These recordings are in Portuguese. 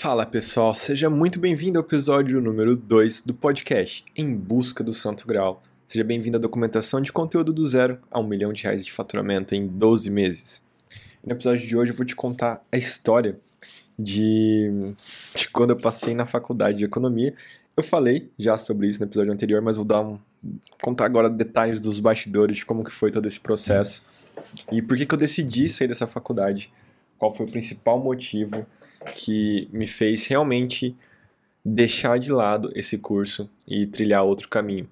Fala pessoal, seja muito bem-vindo ao episódio número 2 do podcast Em Busca do Santo Grau. Seja bem-vindo à documentação de conteúdo do zero a um milhão de reais de faturamento em 12 meses. no episódio de hoje eu vou te contar a história de, de quando eu passei na faculdade de economia. Eu falei já sobre isso no episódio anterior, mas vou dar um, contar agora detalhes dos bastidores de como que foi todo esse processo e por que, que eu decidi sair dessa faculdade. Qual foi o principal motivo que me fez realmente deixar de lado esse curso e trilhar outro caminho.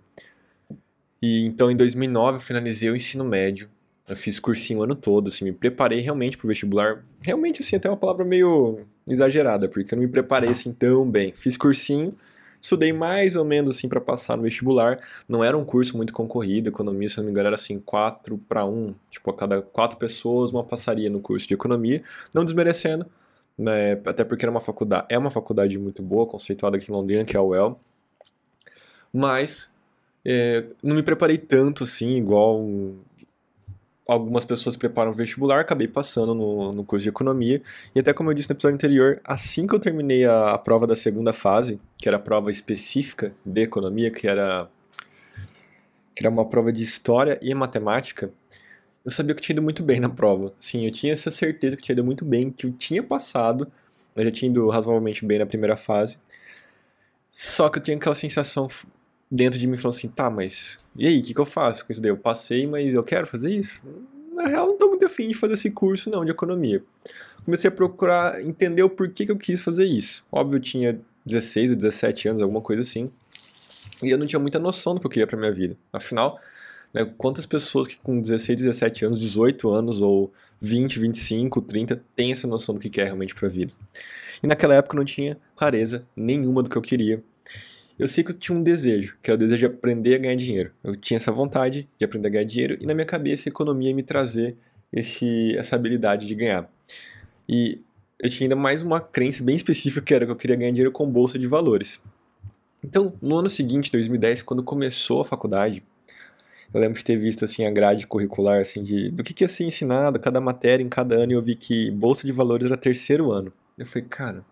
E então em 2009 eu finalizei o ensino médio. Eu fiz cursinho o ano todo, assim, me preparei realmente para o vestibular. Realmente assim, até uma palavra meio exagerada, porque eu não me preparei assim tão bem. Fiz cursinho, estudei mais ou menos assim para passar no vestibular. Não era um curso muito concorrido, economia, se não me engano, era assim 4 para 1, tipo a cada quatro pessoas uma passaria no curso de economia, não desmerecendo, né, até porque era uma faculdade, é uma faculdade muito boa, conceituada aqui em Londrina, que é a UEL, mas é, não me preparei tanto assim, igual algumas pessoas preparam o vestibular, acabei passando no, no curso de economia, e até como eu disse no episódio anterior, assim que eu terminei a, a prova da segunda fase, que era a prova específica de economia, que era, que era uma prova de história e matemática, eu sabia que eu tinha ido muito bem na prova. Sim, eu tinha essa certeza que eu tinha ido muito bem, que eu tinha passado. Eu já tinha ido razoavelmente bem na primeira fase. Só que eu tinha aquela sensação dentro de mim falando assim, tá, mas e aí, o que, que eu faço com isso daí? Eu passei, mas eu quero fazer isso? Na real, não tô muito afim de fazer esse curso, não, de economia. Comecei a procurar entender o porquê que eu quis fazer isso. Óbvio, eu tinha 16 ou 17 anos, alguma coisa assim. E eu não tinha muita noção do que eu queria pra minha vida. Afinal, né? Quantas pessoas que com 16, 17 anos, 18 anos ou 20, 25, 30 têm essa noção do que quer realmente para a vida? E naquela época eu não tinha clareza nenhuma do que eu queria. Eu sei que eu tinha um desejo, que era o desejo de aprender a ganhar dinheiro. Eu tinha essa vontade de aprender a ganhar dinheiro e na minha cabeça a economia ia me trazer esse, essa habilidade de ganhar. E eu tinha ainda mais uma crença bem específica que era que eu queria ganhar dinheiro com bolsa de valores. Então, no ano seguinte, 2010, quando começou a faculdade, eu lembro de ter visto assim a grade curricular assim de do que, que ia ser ensinado, cada matéria em cada ano, e eu vi que bolsa de valores era terceiro ano. Eu falei, cara,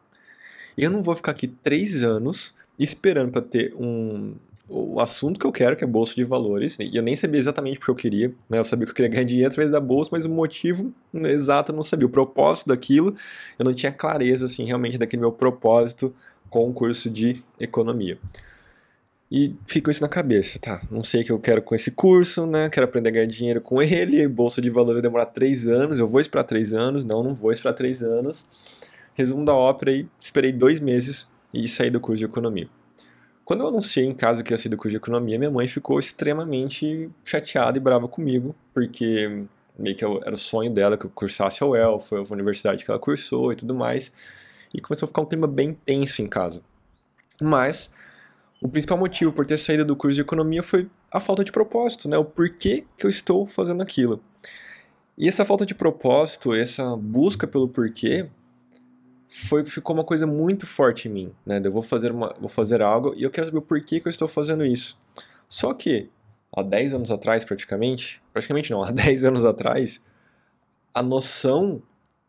eu não vou ficar aqui três anos esperando para ter um o assunto que eu quero, que é bolsa de valores, e eu nem sabia exatamente o que eu queria, né? Eu sabia que eu queria ganhar dinheiro através da bolsa, mas o motivo exato eu não sabia. O propósito daquilo, eu não tinha clareza, assim, realmente daquele meu propósito com o curso de economia. E ficou isso na cabeça, tá? Não sei o que eu quero com esse curso, né? Quero aprender a ganhar dinheiro com ele. Bolsa de valor vai demorar três anos. Eu vou esperar três anos? Não, não vou esperar três anos. Resumo da ópera aí, esperei dois meses e saí do curso de economia. Quando eu anunciei em casa que ia sair do curso de economia, minha mãe ficou extremamente chateada e brava comigo, porque meio que era o sonho dela que eu cursasse a UEL, foi a universidade que ela cursou e tudo mais. E começou a ficar um clima bem tenso em casa. Mas o principal motivo por ter saído do curso de economia foi a falta de propósito, né? O porquê que eu estou fazendo aquilo. E essa falta de propósito, essa busca pelo porquê, foi ficou uma coisa muito forte em mim, né? Eu vou fazer uma, vou fazer algo e eu quero saber o porquê que eu estou fazendo isso. Só que há 10 anos atrás, praticamente, praticamente não, há 10 anos atrás, a noção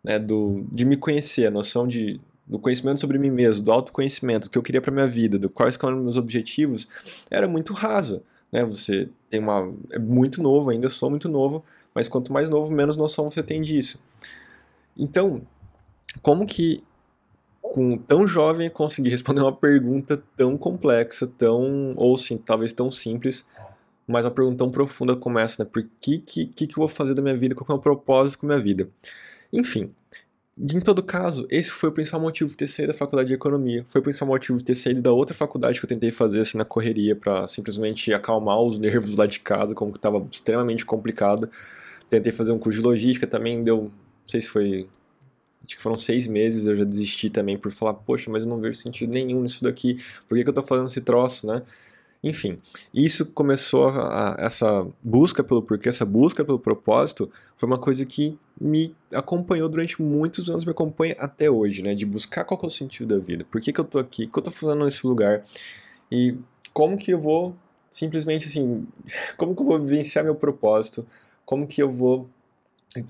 né, do, de me conhecer, a noção de do conhecimento sobre mim mesmo, do autoconhecimento, do que eu queria para minha vida, do quais eram meus objetivos, era muito rasa. Né? Você tem uma. É muito novo, ainda sou muito novo, mas quanto mais novo, menos noção você tem disso. Então, como que com tão jovem conseguir responder uma pergunta tão complexa, tão, ou sim, talvez tão simples, mas uma pergunta tão profunda como essa, né? Por que, que, que, eu vou fazer da minha vida? Qual é o propósito com a minha vida? Enfim, em todo caso, esse foi o principal motivo de ter saído da faculdade de economia. Foi o principal motivo de ter saído da outra faculdade que eu tentei fazer assim na correria para simplesmente acalmar os nervos lá de casa, como que estava extremamente complicado. Tentei fazer um curso de logística também, deu, não sei se foi, acho que foram seis meses, eu já desisti também por falar, poxa, mas eu não vejo sentido nenhum nisso daqui, por que, que eu estou fazendo esse troço, né? Enfim, isso começou a, a, essa busca pelo porquê, essa busca pelo propósito, foi uma coisa que me acompanhou durante muitos anos, me acompanha até hoje, né? De buscar qual é o sentido da vida, por que, que eu tô aqui, o que eu tô fazendo nesse lugar e como que eu vou simplesmente assim, como que eu vou vivenciar meu propósito, como que eu vou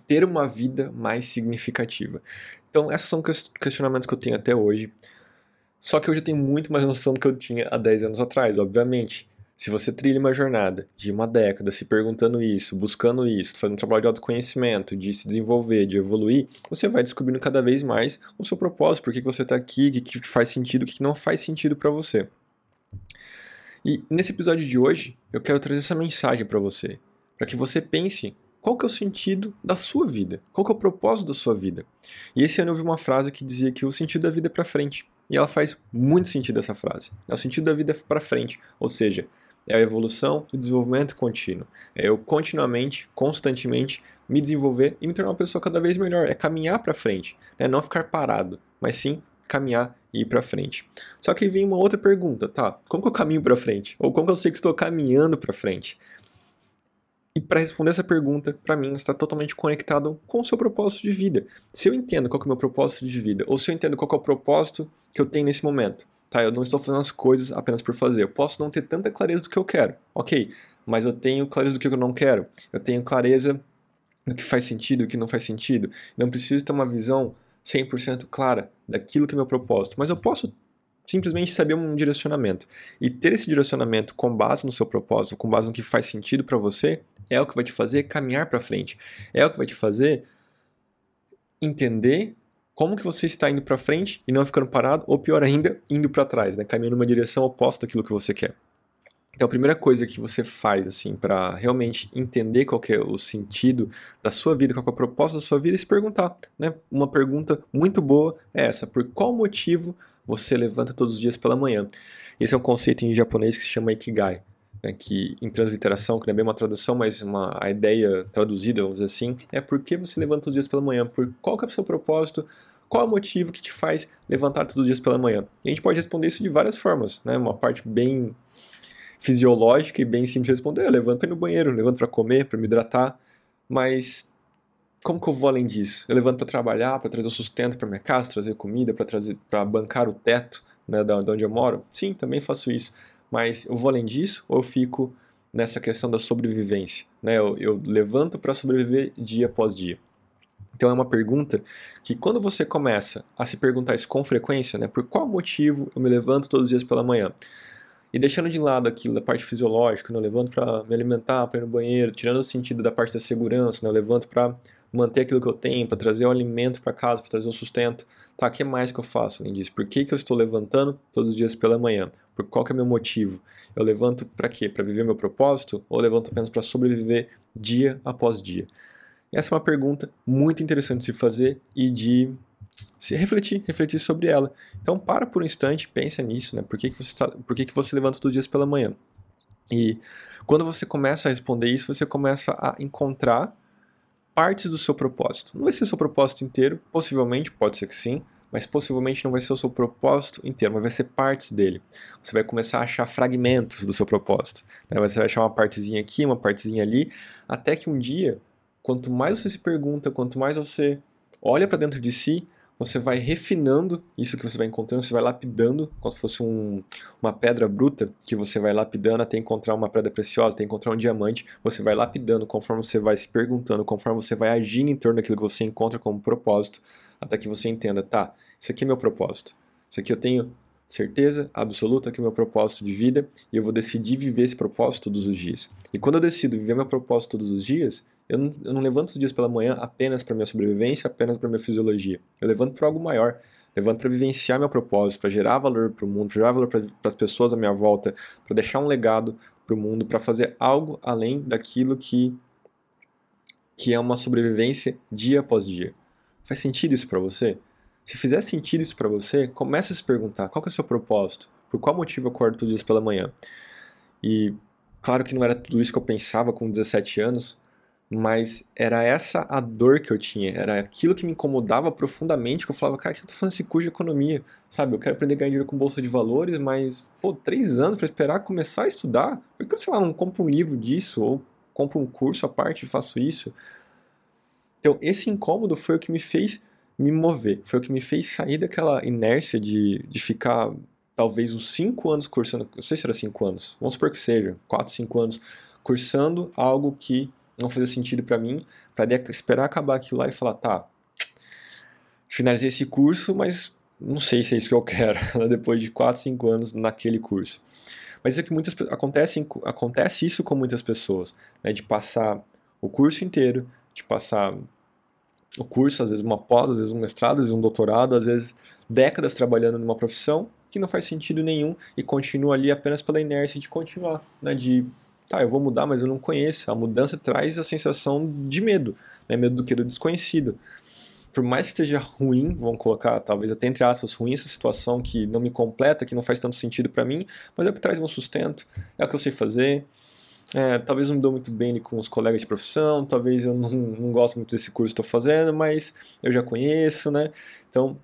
ter uma vida mais significativa. Então, esses são questionamentos que eu tenho até hoje. Só que eu já tenho muito mais noção do que eu tinha há 10 anos atrás, obviamente. Se você trilha uma jornada de uma década se perguntando isso, buscando isso, fazendo um trabalho de autoconhecimento, de se desenvolver, de evoluir, você vai descobrindo cada vez mais o seu propósito, por que você está aqui, o que faz sentido, o que não faz sentido para você. E nesse episódio de hoje, eu quero trazer essa mensagem para você, para que você pense qual que é o sentido da sua vida, qual que é o propósito da sua vida. E esse ano eu vi uma frase que dizia que o sentido da vida é para frente. E ela faz muito sentido essa frase. É o sentido da vida para frente, ou seja, é a evolução e desenvolvimento contínuo. É eu continuamente, constantemente me desenvolver e me tornar uma pessoa cada vez melhor. É caminhar para frente, né? não ficar parado, mas sim caminhar e ir para frente. Só que vem uma outra pergunta, tá? Como que eu caminho para frente? Ou como que eu sei que estou caminhando para frente? E para responder essa pergunta, para mim, está totalmente conectado com o seu propósito de vida. Se eu entendo qual é o meu propósito de vida, ou se eu entendo qual é o propósito que eu tenho nesse momento, tá? Eu não estou fazendo as coisas apenas por fazer. Eu posso não ter tanta clareza do que eu quero, ok? Mas eu tenho clareza do que eu não quero. Eu tenho clareza do que faz sentido e o que não faz sentido. Não preciso ter uma visão 100% clara daquilo que é meu propósito, mas eu posso simplesmente saber um direcionamento. E ter esse direcionamento com base no seu propósito, com base no que faz sentido para você, é o que vai te fazer caminhar para frente. É o que vai te fazer entender como que você está indo para frente e não ficando parado, ou pior ainda, indo para trás, né? caminhando numa direção oposta daquilo que você quer. Então a primeira coisa que você faz assim para realmente entender qual é o sentido da sua vida, qual é a proposta da sua vida, é se perguntar, né? Uma pergunta muito boa é essa: por qual motivo você levanta todos os dias pela manhã? Esse é um conceito em japonês que se chama ikigai, né? que em transliteração, que não é bem uma tradução, mas uma a ideia traduzida, vamos dizer assim, é por que você levanta todos os dias pela manhã? Por qual é o seu propósito? Qual é o motivo que te faz levantar todos os dias pela manhã? E a gente pode responder isso de várias formas, né? Uma parte bem fisiológica e bem simples de responder. Eu levanto para ir no banheiro, levanto para comer, para me hidratar, mas como que eu vou além disso? Eu levanto para trabalhar, para trazer o sustento para minha casa, trazer comida, para trazer, para bancar o teto, né, da, onde eu moro. Sim, também faço isso. Mas eu vou além disso ou eu fico nessa questão da sobrevivência? Né? Eu, eu levanto para sobreviver dia após dia. Então é uma pergunta que quando você começa a se perguntar isso com frequência, né, por qual motivo eu me levanto todos os dias pela manhã? E deixando de lado aquilo da parte fisiológica, né? eu levanto para me alimentar, para ir no banheiro, tirando o sentido da parte da segurança, né? eu levanto para manter aquilo que eu tenho, para trazer o alimento para casa, para trazer o sustento. Tá, o que mais que eu faço além disso? Por que, que eu estou levantando todos os dias pela manhã? Por qual que é o meu motivo? Eu levanto para quê? Para viver meu propósito? Ou levanto apenas para sobreviver dia após dia? Essa é uma pergunta muito interessante de se fazer e de se refletir, refletir sobre ela. Então para por um instante, pensa nisso, né? Por que, que, você, está, por que, que você levanta todos os dias pela manhã? E quando você começa a responder isso, você começa a encontrar partes do seu propósito. Não vai ser seu propósito inteiro, possivelmente, pode ser que sim, mas possivelmente não vai ser o seu propósito inteiro, mas vai ser partes dele. Você vai começar a achar fragmentos do seu propósito. Né? Você vai achar uma partezinha aqui, uma partezinha ali, até que um dia, quanto mais você se pergunta, quanto mais você olha para dentro de si, você vai refinando isso que você vai encontrando, você vai lapidando, como se fosse um, uma pedra bruta, que você vai lapidando até encontrar uma pedra preciosa, até encontrar um diamante, você vai lapidando conforme você vai se perguntando, conforme você vai agindo em torno daquilo que você encontra como propósito, até que você entenda, tá, isso aqui é meu propósito, isso aqui eu tenho certeza absoluta que é o meu propósito de vida e eu vou decidir viver esse propósito todos os dias. E quando eu decido viver meu propósito todos os dias, eu não, eu não levanto os dias pela manhã apenas para minha sobrevivência, apenas para minha fisiologia. Eu levanto para algo maior. Levanto para vivenciar meu propósito, para gerar valor para o mundo, para gerar valor para as pessoas à minha volta, para deixar um legado para o mundo, para fazer algo além daquilo que que é uma sobrevivência dia após dia. Faz sentido isso para você? Se fizer sentido isso para você, comece a se perguntar qual é o seu propósito, por qual motivo eu acordo todos os dias pela manhã. E claro que não era tudo isso que eu pensava com 17 anos, mas era essa a dor que eu tinha, era aquilo que me incomodava profundamente, que eu falava, cara, que eu tô fazendo esse curso de economia, sabe? Eu quero aprender a ganhar dinheiro com bolsa de valores, mas, pô, três anos para esperar começar a estudar? Por que sei lá, não compro um livro disso, ou compro um curso à parte e faço isso? Então, esse incômodo foi o que me fez me mover, foi o que me fez sair daquela inércia de, de ficar talvez uns cinco anos cursando, não sei se era cinco anos, vamos supor que seja, quatro, cinco anos, cursando algo que não fazia sentido para mim, para esperar acabar aquilo lá e falar, tá, finalizei esse curso, mas não sei se é isso que eu quero, né, depois de 4, 5 anos naquele curso. Mas é que muitas acontece, acontece isso com muitas pessoas, né, de passar o curso inteiro, de passar o curso, às vezes uma pós, às vezes um mestrado, às vezes um doutorado, às vezes décadas trabalhando numa profissão que não faz sentido nenhum e continua ali apenas pela inércia de continuar, né, de tá, eu vou mudar, mas eu não conheço. A mudança traz a sensação de medo, né, medo do que do desconhecido por mais que esteja ruim, vamos colocar talvez até entre aspas ruim essa situação que não me completa, que não faz tanto sentido para mim, mas é o que traz meu sustento, é o que eu sei fazer. É, talvez não me dou muito bem com os colegas de profissão, talvez eu não, não gosto muito desse curso que estou fazendo, mas eu já conheço, né? Então,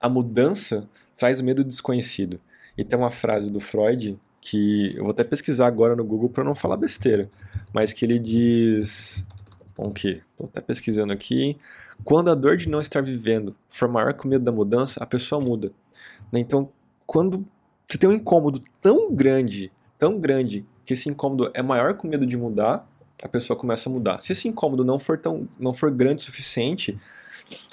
a mudança traz o medo do desconhecido. E tem uma frase do Freud que eu vou até pesquisar agora no Google para não falar besteira, mas que ele diz com que, estou até pesquisando aqui, quando a dor de não estar vivendo for maior que o medo da mudança, a pessoa muda. Né? Então, quando você tem um incômodo tão grande, tão grande, que esse incômodo é maior que o medo de mudar, a pessoa começa a mudar. Se esse incômodo não for, tão, não for grande o suficiente,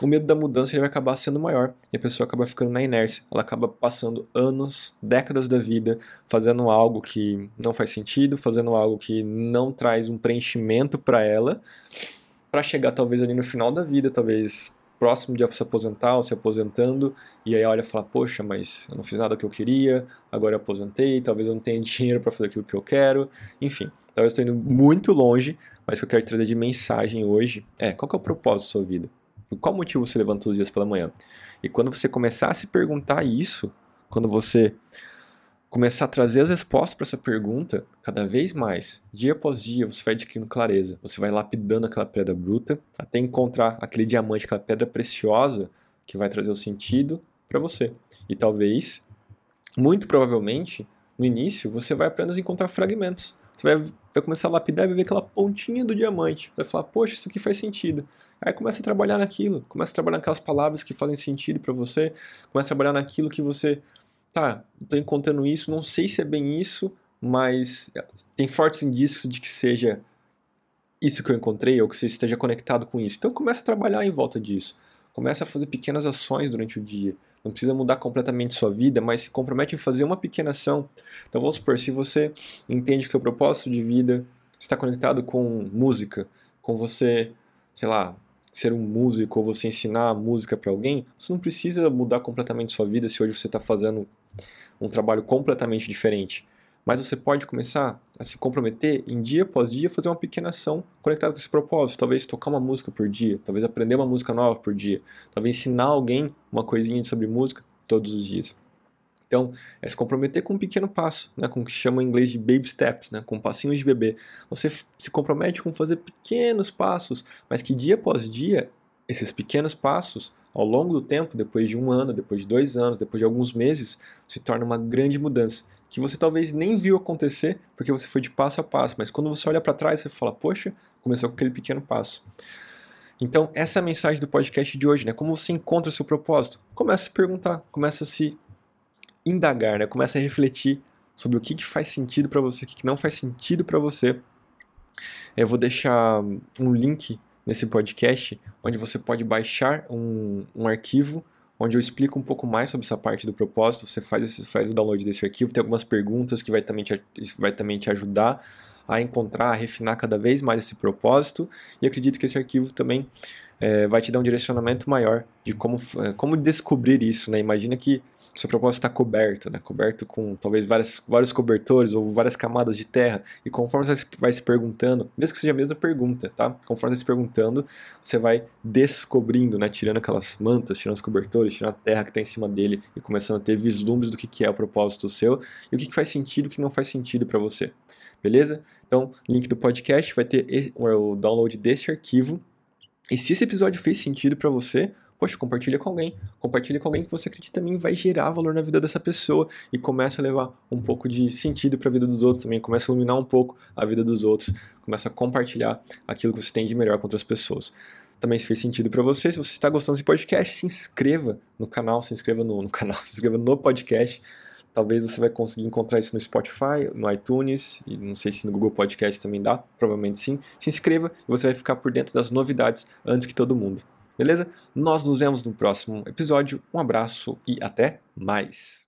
o medo da mudança ele vai acabar sendo maior e a pessoa acaba ficando na inércia. Ela acaba passando anos, décadas da vida fazendo algo que não faz sentido, fazendo algo que não traz um preenchimento para ela, para chegar talvez ali no final da vida, talvez próximo de se aposentar ou se aposentando, e aí olha e fala: Poxa, mas eu não fiz nada que eu queria, agora eu aposentei, talvez eu não tenha dinheiro para fazer aquilo que eu quero, enfim. Talvez eu estou indo muito longe, mas o que eu quero trazer de mensagem hoje é: qual é o propósito da sua vida? Por qual motivo você levanta todos os dias pela manhã? E quando você começar a se perguntar isso, quando você começar a trazer as respostas para essa pergunta, cada vez mais, dia após dia, você vai adquirindo clareza. Você vai lapidando aquela pedra bruta até encontrar aquele diamante, aquela pedra preciosa que vai trazer o sentido para você. E talvez, muito provavelmente, no início, você vai apenas encontrar fragmentos. Você vai, vai começar a lapidar e vai ver aquela pontinha do diamante. Vai falar, poxa, isso aqui faz sentido. Aí começa a trabalhar naquilo, começa a trabalhar naquelas palavras que fazem sentido para você, começa a trabalhar naquilo que você, tá, estou encontrando isso, não sei se é bem isso, mas tem fortes indícios de que seja isso que eu encontrei ou que você esteja conectado com isso. Então começa a trabalhar em volta disso. Começa a fazer pequenas ações durante o dia. Não precisa mudar completamente sua vida, mas se compromete em fazer uma pequena ação. Então vamos supor, se você entende que seu propósito de vida está conectado com música, com você, sei lá, ser um músico ou você ensinar música para alguém, você não precisa mudar completamente sua vida se hoje você está fazendo um trabalho completamente diferente. Mas você pode começar a se comprometer em dia após dia fazer uma pequena ação conectada com esse propósito. Talvez tocar uma música por dia, talvez aprender uma música nova por dia, talvez ensinar alguém uma coisinha sobre música todos os dias. Então, é se comprometer com um pequeno passo, né, com o que chama em inglês de baby steps, né, com passinhos de bebê. Você se compromete com fazer pequenos passos, mas que dia após dia, esses pequenos passos, ao longo do tempo, depois de um ano, depois de dois anos, depois de alguns meses, se torna uma grande mudança que você talvez nem viu acontecer porque você foi de passo a passo, mas quando você olha para trás, você fala: Poxa, começou com aquele pequeno passo. Então, essa é a mensagem do podcast de hoje, né? Como você encontra o seu propósito? Começa a se perguntar, começa a se indagar, né? Começa a refletir sobre o que, que faz sentido para você, o que, que não faz sentido para você. Eu vou deixar um link nesse podcast onde você pode baixar um, um arquivo onde eu explico um pouco mais sobre essa parte do propósito. Você faz, esse, faz o download desse arquivo, tem algumas perguntas que vai também, te, vai também te ajudar a encontrar, a refinar cada vez mais esse propósito. E acredito que esse arquivo também é, vai te dar um direcionamento maior de como, eh, como descobrir isso. Né? Imagina que seu propósito está coberto, né? coberto com talvez várias, vários cobertores ou várias camadas de terra, e conforme você vai se perguntando, mesmo que seja a mesma pergunta, tá? conforme você se perguntando, você vai descobrindo, né? tirando aquelas mantas, tirando os cobertores, tirando a terra que está em cima dele e começando a ter vislumbres do que, que é o propósito seu e o que, que faz sentido e o que não faz sentido para você. Beleza? Então, link do podcast vai ter o download desse arquivo. E se esse episódio fez sentido para você, Poxa, compartilha com alguém. Compartilha com alguém que você acredita também vai gerar valor na vida dessa pessoa e começa a levar um pouco de sentido para a vida dos outros também, começa a iluminar um pouco a vida dos outros, começa a compartilhar aquilo que você tem de melhor com outras pessoas também se fez sentido para você. Se você está gostando desse podcast, se inscreva no canal, se inscreva no, no, canal, se inscreva no podcast. Talvez você vai conseguir encontrar isso no Spotify, no iTunes, e não sei se no Google Podcast também dá, provavelmente sim. Se inscreva e você vai ficar por dentro das novidades antes que todo mundo. Beleza? Nós nos vemos no próximo episódio. Um abraço e até mais!